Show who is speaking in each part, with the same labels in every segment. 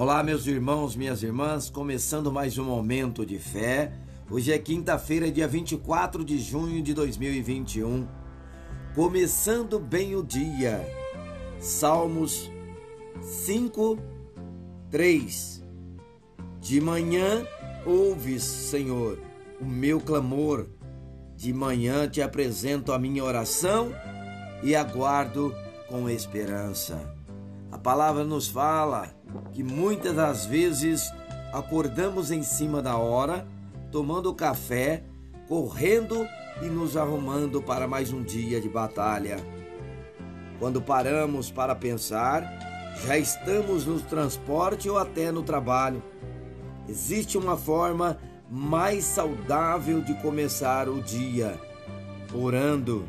Speaker 1: Olá, meus irmãos, minhas irmãs, começando mais um momento de fé. Hoje é quinta-feira, dia 24 de junho de 2021. Começando bem o dia. Salmos 5, 3. De manhã ouves, Senhor, o meu clamor. De manhã te apresento a minha oração e aguardo com esperança. A palavra nos fala que muitas das vezes acordamos em cima da hora, tomando café, correndo e nos arrumando para mais um dia de batalha. Quando paramos para pensar, já estamos no transporte ou até no trabalho. Existe uma forma mais saudável de começar o dia, orando.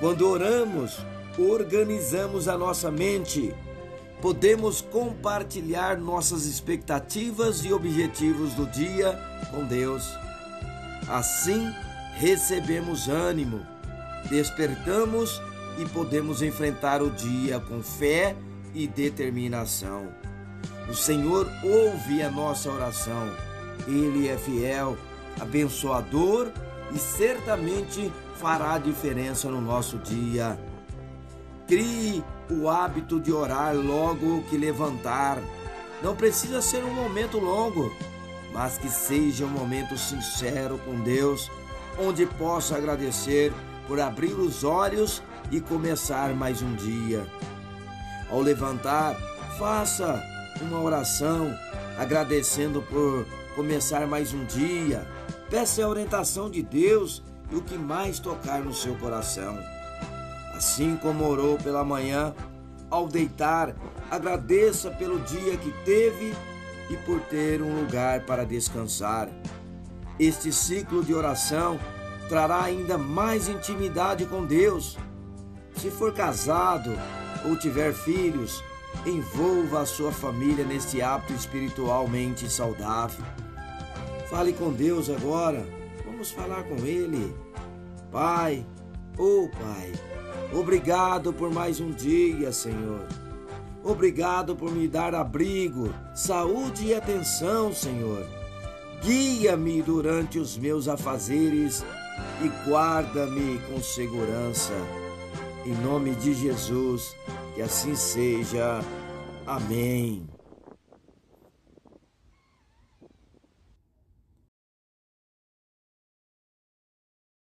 Speaker 1: Quando oramos, organizamos a nossa mente, podemos compartilhar nossas expectativas e objetivos do dia com Deus. Assim, recebemos ânimo, despertamos e podemos enfrentar o dia com fé e determinação. O Senhor ouve a nossa oração ele é fiel, abençoador e certamente fará diferença no nosso dia. Crie o hábito de orar logo que levantar. Não precisa ser um momento longo, mas que seja um momento sincero com Deus, onde possa agradecer por abrir os olhos e começar mais um dia. Ao levantar, faça uma oração agradecendo por começar mais um dia. Peça a orientação de Deus e o que mais tocar no seu coração. Assim como orou pela manhã, ao deitar, agradeça pelo dia que teve e por ter um lugar para descansar. Este ciclo de oração trará ainda mais intimidade com Deus. Se for casado ou tiver filhos, envolva a sua família neste hábito espiritualmente saudável. Fale com Deus agora. Vamos falar com Ele. Pai, oh Pai, obrigado por mais um dia, Senhor. Obrigado por me dar abrigo, saúde e atenção, Senhor. Guia-me durante os meus afazeres e guarda-me com segurança. Em nome de Jesus, que assim seja. Amém.